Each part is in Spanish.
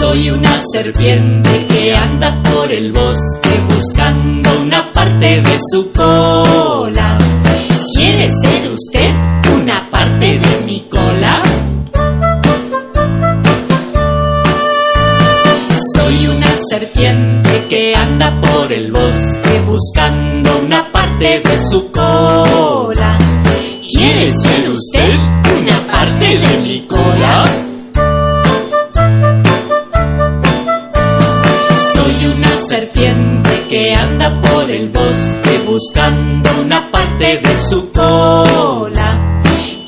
Soy una serpiente que anda por el bosque buscando una parte de su cola. ¿Quiere ser usted una parte de mi cola? Soy una serpiente que anda por el bosque buscando una parte de su cola. ¿Quiere ser serpiente que anda por el bosque buscando una parte de su cola.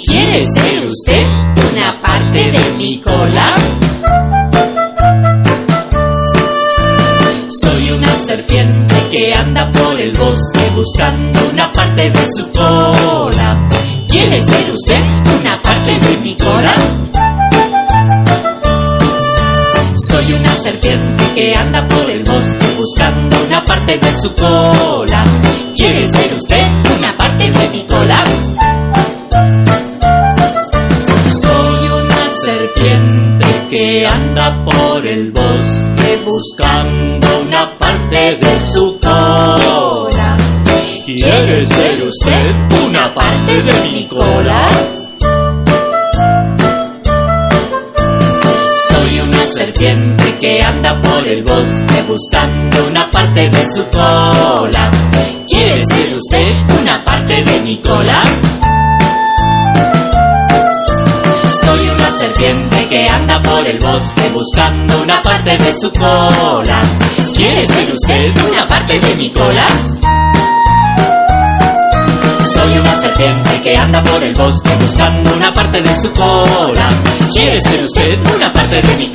¿Quiere ser usted una parte de mi cola? Soy una serpiente que anda por el bosque buscando una parte de su cola. ¿Quiere ser usted una parte de mi cola? Soy una serpiente que anda por una parte de su cola. ¿Quiere ser usted una parte de mi cola? Soy una serpiente que anda por el bosque buscando una parte de su cola. ¿Quiere ser usted una parte de mi cola? Serpiente que anda por el bosque buscando una parte de su cola. ¿Quiere ser usted una parte de mi cola? Soy una serpiente que anda por el bosque buscando una parte de su cola. ¿Quiere ser usted una parte de mi cola? Soy una serpiente que anda por el bosque buscando una parte de su cola. ¿Quiere ser usted una parte de mi?